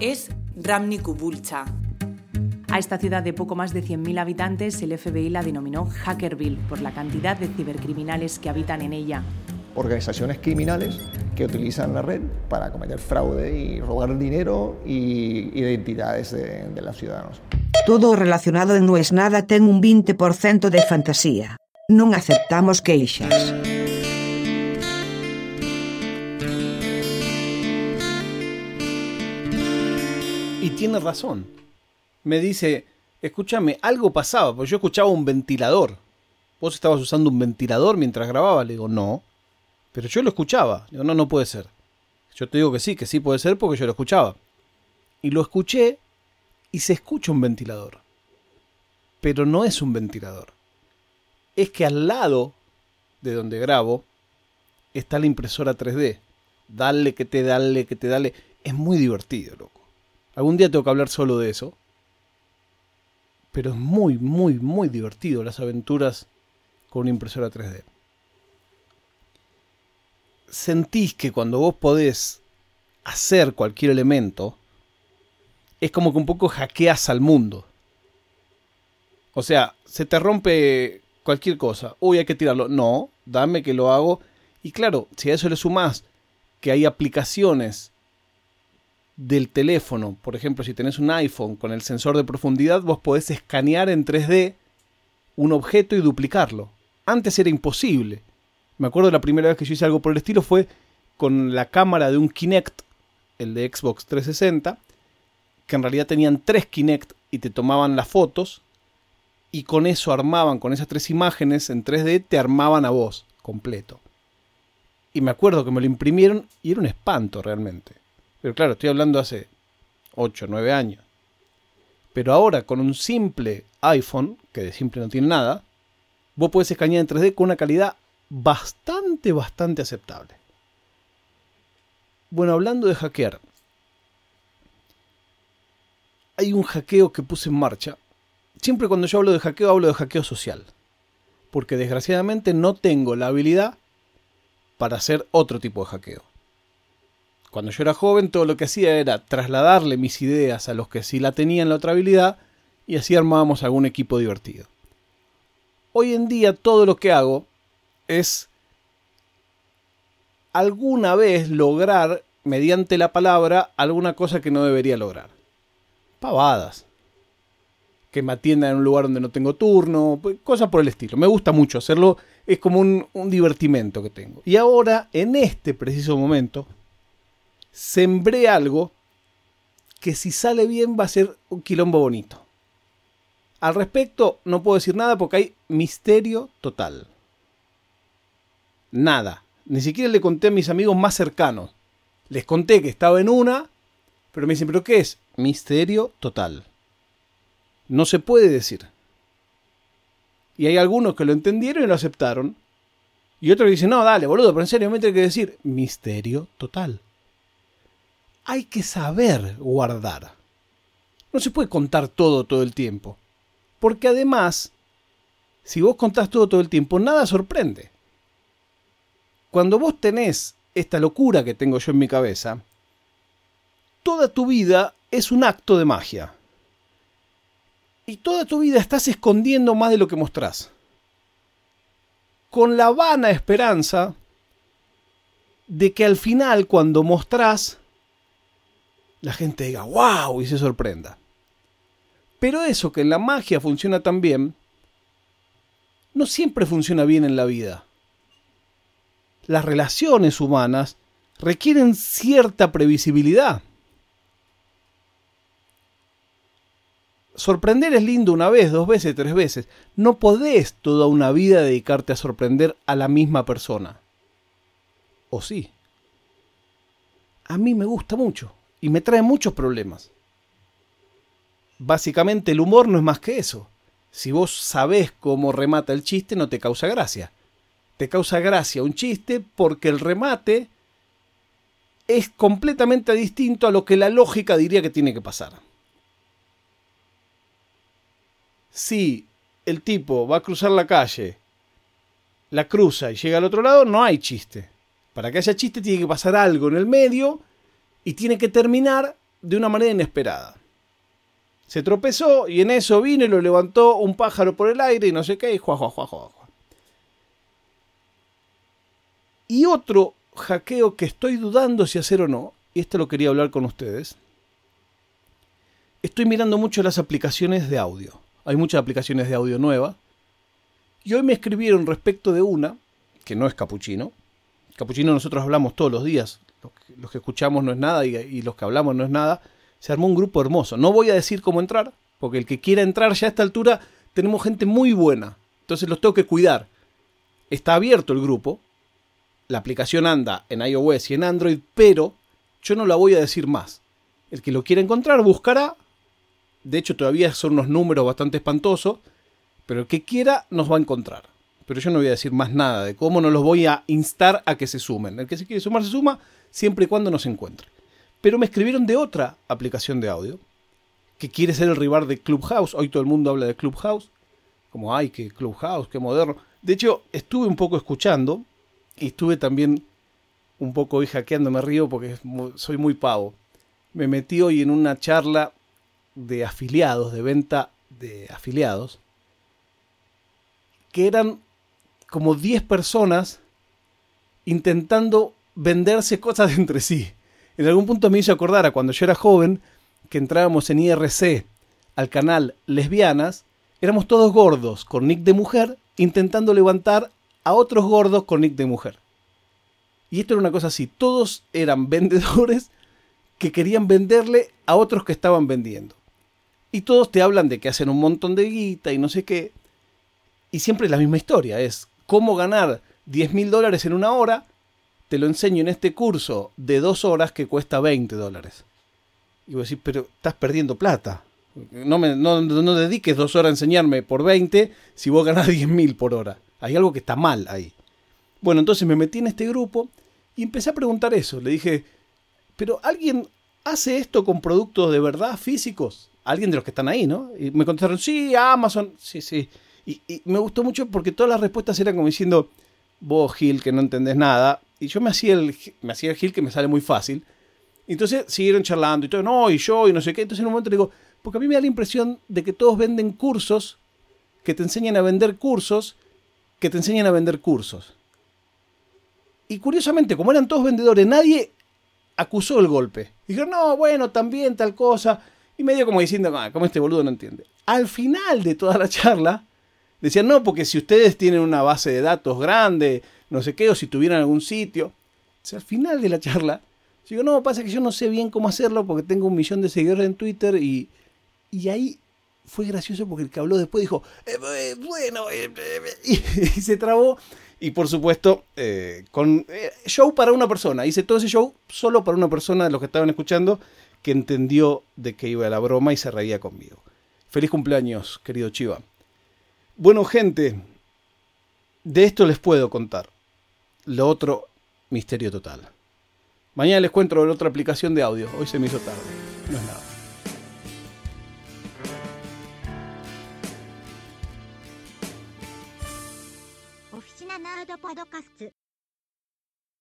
es Ramni Kubulcha. A esta ciudad de poco más de 100.000 habitantes, el FBI la denominó Hackerville por la cantidad de cibercriminales que habitan en ella. Organizaciones criminales que utilizan la red para cometer fraude y robar dinero y identidades de, de los ciudadanos. Todo relacionado en no es nada ten un 20% de fantasía. Non aceptamos queixas. Y tiene razón. Me dice, escúchame, algo pasaba, porque yo escuchaba un ventilador. ¿Vos estabas usando un ventilador mientras grababa? Le digo, no. Pero yo lo escuchaba. Le digo, no, no puede ser. Yo te digo que sí, que sí puede ser porque yo lo escuchaba. Y lo escuché y se escucha un ventilador. Pero no es un ventilador. Es que al lado de donde grabo está la impresora 3D. Dale que te dale, que te dale. Es muy divertido, loco. Algún día tengo que hablar solo de eso. Pero es muy, muy, muy divertido las aventuras con una impresora 3D. Sentís que cuando vos podés hacer cualquier elemento, es como que un poco hackeas al mundo. O sea, se te rompe cualquier cosa. Uy, hay que tirarlo. No, dame que lo hago. Y claro, si a eso le sumás que hay aplicaciones del teléfono, por ejemplo, si tenés un iPhone con el sensor de profundidad, vos podés escanear en 3D un objeto y duplicarlo. Antes era imposible. Me acuerdo la primera vez que yo hice algo por el estilo fue con la cámara de un Kinect, el de Xbox 360, que en realidad tenían tres Kinect y te tomaban las fotos y con eso armaban, con esas tres imágenes en 3D, te armaban a vos completo. Y me acuerdo que me lo imprimieron y era un espanto realmente. Pero claro, estoy hablando hace 8, 9 años. Pero ahora con un simple iPhone, que de simple no tiene nada, vos puedes escanear en 3D con una calidad bastante, bastante aceptable. Bueno, hablando de hackear, hay un hackeo que puse en marcha. Siempre cuando yo hablo de hackeo, hablo de hackeo social. Porque desgraciadamente no tengo la habilidad para hacer otro tipo de hackeo. Cuando yo era joven, todo lo que hacía era trasladarle mis ideas a los que sí la tenían la otra habilidad y así armábamos algún equipo divertido. Hoy en día todo lo que hago es alguna vez lograr, mediante la palabra, alguna cosa que no debería lograr pavadas. Que me atiendan en un lugar donde no tengo turno, pues, cosas por el estilo. Me gusta mucho hacerlo, es como un, un divertimento que tengo. Y ahora, en este preciso momento, sembré algo que si sale bien va a ser un quilombo bonito. Al respecto no puedo decir nada porque hay misterio total. Nada. Ni siquiera le conté a mis amigos más cercanos. Les conté que estaba en una, pero me dicen, ¿pero qué es? Misterio total. No se puede decir. Y hay algunos que lo entendieron y lo aceptaron. Y otros dicen, no, dale, boludo, pero en serio me tiene que decir misterio total. Hay que saber guardar. No se puede contar todo todo el tiempo. Porque además, si vos contás todo todo el tiempo, nada sorprende. Cuando vos tenés esta locura que tengo yo en mi cabeza, toda tu vida es un acto de magia. Y toda tu vida estás escondiendo más de lo que mostrás. Con la vana esperanza de que al final, cuando mostrás, la gente diga wow y se sorprenda. Pero eso que en la magia funciona tan bien, no siempre funciona bien en la vida. Las relaciones humanas requieren cierta previsibilidad. sorprender es lindo una vez, dos veces, tres veces. No podés toda una vida dedicarte a sorprender a la misma persona. ¿O sí? A mí me gusta mucho y me trae muchos problemas. Básicamente el humor no es más que eso. Si vos sabés cómo remata el chiste, no te causa gracia. Te causa gracia un chiste porque el remate es completamente distinto a lo que la lógica diría que tiene que pasar. si el tipo va a cruzar la calle, la cruza y llega al otro lado, no hay chiste. Para que haya chiste tiene que pasar algo en el medio y tiene que terminar de una manera inesperada. Se tropezó y en eso vino y lo levantó un pájaro por el aire y no sé qué, y juá. Y otro hackeo que estoy dudando si hacer o no, y esto lo quería hablar con ustedes. Estoy mirando mucho las aplicaciones de audio. Hay muchas aplicaciones de audio nuevas. Y hoy me escribieron respecto de una, que no es Capuchino. Capuchino nosotros hablamos todos los días. Los que, escuchamos no es nada y, y los que hablamos no es nada. Se armó un grupo hermoso. No voy a decir cómo entrar, porque el que quiera entrar ya a esta altura tenemos gente muy buena. Entonces los tengo que cuidar. Está abierto el grupo, la aplicación anda en iOS y en Android, pero yo no la voy a decir más. El que lo quiera encontrar buscará. De hecho, todavía son unos números bastante espantosos, pero el que quiera nos va a encontrar. Pero yo no voy a decir más nada de cómo no los voy a instar a que se sumen. El que se quiere sumar se suma siempre y cuando nos encuentre. Pero me escribieron de otra aplicación de audio que quiere ser el rival de Clubhouse. Hoy todo el mundo habla de Clubhouse. Como, ay, que Clubhouse, qué moderno. De hecho, estuve un poco escuchando y estuve también un poco hoy hackeando, me río porque soy muy pavo. Me metí hoy en una charla de afiliados, de venta de afiliados, que eran como 10 personas intentando venderse cosas entre sí. En algún punto me hizo acordar a cuando yo era joven, que entrábamos en IRC al canal Lesbianas, éramos todos gordos, con nick de mujer, intentando levantar a otros gordos con nick de mujer. Y esto era una cosa así, todos eran vendedores que querían venderle a otros que estaban vendiendo. Y todos te hablan de que hacen un montón de guita y no sé qué. Y siempre es la misma historia, es cómo ganar 10 mil dólares en una hora, te lo enseño en este curso de dos horas que cuesta 20 dólares. Y vos decís, pero estás perdiendo plata. No, me, no, no dediques dos horas a enseñarme por 20 si vos ganás 10 mil por hora. Hay algo que está mal ahí. Bueno, entonces me metí en este grupo y empecé a preguntar eso. Le dije, pero ¿alguien hace esto con productos de verdad físicos? Alguien de los que están ahí, ¿no? Y me contestaron, sí, Amazon, sí, sí. Y, me gustó mucho porque todas las respuestas eran como diciendo, vos Gil, que no entendés nada. Y yo me hacía el, me hacía el Gil que me sale muy fácil. Entonces siguieron charlando y todo, no, y yo, y no sé qué. Entonces en un momento le digo, porque a mí me da la impresión de que todos venden cursos, que te enseñan a vender cursos, que te enseñan a vender cursos. Y curiosamente, como eran todos vendedores, nadie acusó el golpe. Dijeron, no, bueno, también tal cosa. Y medio como diciendo, ah, como este boludo no entiende. Al final de toda la charla, decían, no, porque si ustedes tienen una base de datos grande, no sé qué, o si tuvieran algún sitio. Al final de la charla, digo, no, pasa que yo no sé bien cómo hacerlo porque tengo un millón de seguidores en Twitter y, y ahí fue gracioso porque el que habló después dijo, eh, eh, bueno, eh, y, se trabó. Y por supuesto, con show para una persona. Hice todo ese show solo para una persona de los que estaban escuchando que entendió de qué iba la broma y se reía conmigo. Feliz cumpleaños, querido Chiva. Bueno, gente, de esto les puedo contar lo otro, misterio total. Mañana les cuento la otra aplicación de audio. Hoy se me hizo tarde. No es nada. Oficina